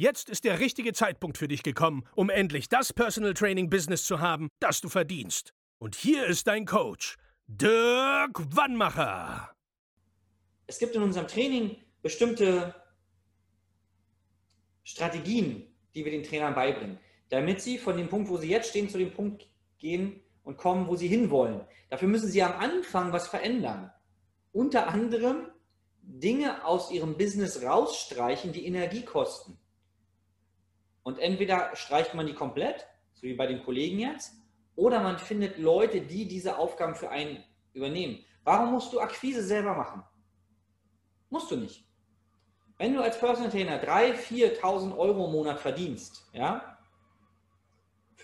Jetzt ist der richtige Zeitpunkt für dich gekommen, um endlich das Personal Training Business zu haben, das du verdienst. Und hier ist dein Coach, Dirk Wannmacher. Es gibt in unserem Training bestimmte Strategien, die wir den Trainern beibringen, damit sie von dem Punkt, wo sie jetzt stehen, zu dem Punkt gehen und kommen, wo sie hinwollen. Dafür müssen sie am Anfang was verändern. Unter anderem Dinge aus ihrem Business rausstreichen, die Energie kosten. Und entweder streicht man die komplett, so wie bei den Kollegen jetzt, oder man findet Leute, die diese Aufgaben für einen übernehmen. Warum musst du Akquise selber machen? Musst du nicht. Wenn du als Personal Trainer 3.000, 4.000 Euro im Monat verdienst, ja,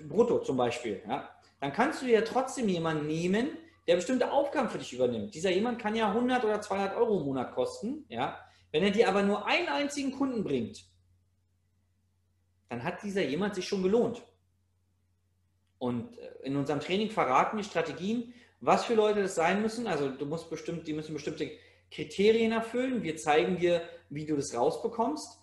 brutto zum Beispiel, ja, dann kannst du ja trotzdem jemanden nehmen, der bestimmte Aufgaben für dich übernimmt. Dieser jemand kann ja 100 oder 200 Euro im Monat kosten, ja. Wenn er dir aber nur einen einzigen Kunden bringt, dann hat dieser jemand sich schon gelohnt. Und äh, in unserem Training verraten die Strategien, was für Leute das sein müssen. Also du musst bestimmt, die müssen bestimmte Kriterien erfüllen. Wir zeigen dir, wie du das rausbekommst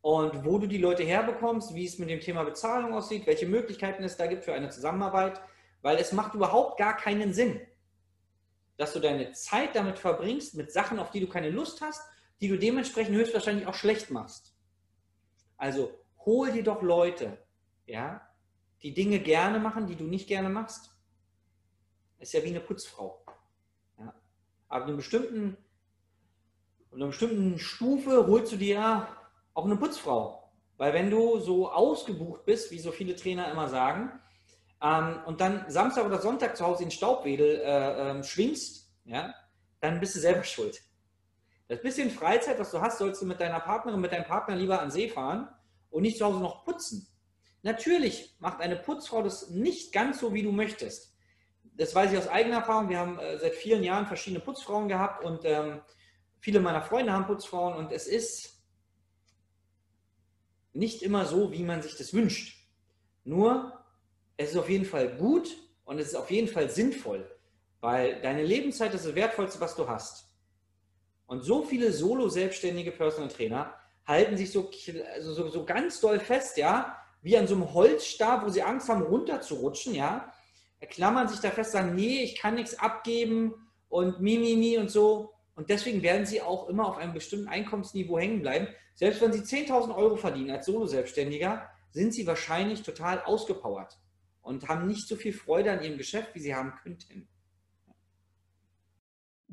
und wo du die Leute herbekommst, wie es mit dem Thema Bezahlung aussieht, welche Möglichkeiten es da gibt für eine Zusammenarbeit, weil es macht überhaupt gar keinen Sinn, dass du deine Zeit damit verbringst, mit Sachen, auf die du keine Lust hast, die du dementsprechend höchstwahrscheinlich auch schlecht machst. Also hol dir doch Leute, ja, die Dinge gerne machen, die du nicht gerne machst. Ist ja wie eine Putzfrau. Ja. Aber einer bestimmten, einer bestimmten Stufe holst du dir auch eine Putzfrau. Weil wenn du so ausgebucht bist, wie so viele Trainer immer sagen, ähm, und dann Samstag oder Sonntag zu Hause in Staubwedel äh, äh, schwingst, ja, dann bist du selber schuld. Das bisschen Freizeit, was du hast, sollst du mit deiner Partnerin, mit deinem Partner lieber an See fahren und nicht zu Hause noch putzen. Natürlich macht eine Putzfrau das nicht ganz so, wie du möchtest. Das weiß ich aus eigener Erfahrung. Wir haben äh, seit vielen Jahren verschiedene Putzfrauen gehabt und ähm, viele meiner Freunde haben Putzfrauen und es ist nicht immer so, wie man sich das wünscht. Nur, es ist auf jeden Fall gut und es ist auf jeden Fall sinnvoll, weil deine Lebenszeit ist das Wertvollste, was du hast. Und so viele solo-selbstständige Personal Trainer halten sich so, also so, so ganz doll fest, ja, wie an so einem Holzstab, wo sie Angst haben, runterzurutschen, ja, klammern sich da fest, sagen, nee, ich kann nichts abgeben und mi, mi, und so. Und deswegen werden sie auch immer auf einem bestimmten Einkommensniveau hängen bleiben. Selbst wenn sie 10.000 Euro verdienen als Solo-Selbstständiger, sind sie wahrscheinlich total ausgepowert und haben nicht so viel Freude an ihrem Geschäft, wie sie haben könnten.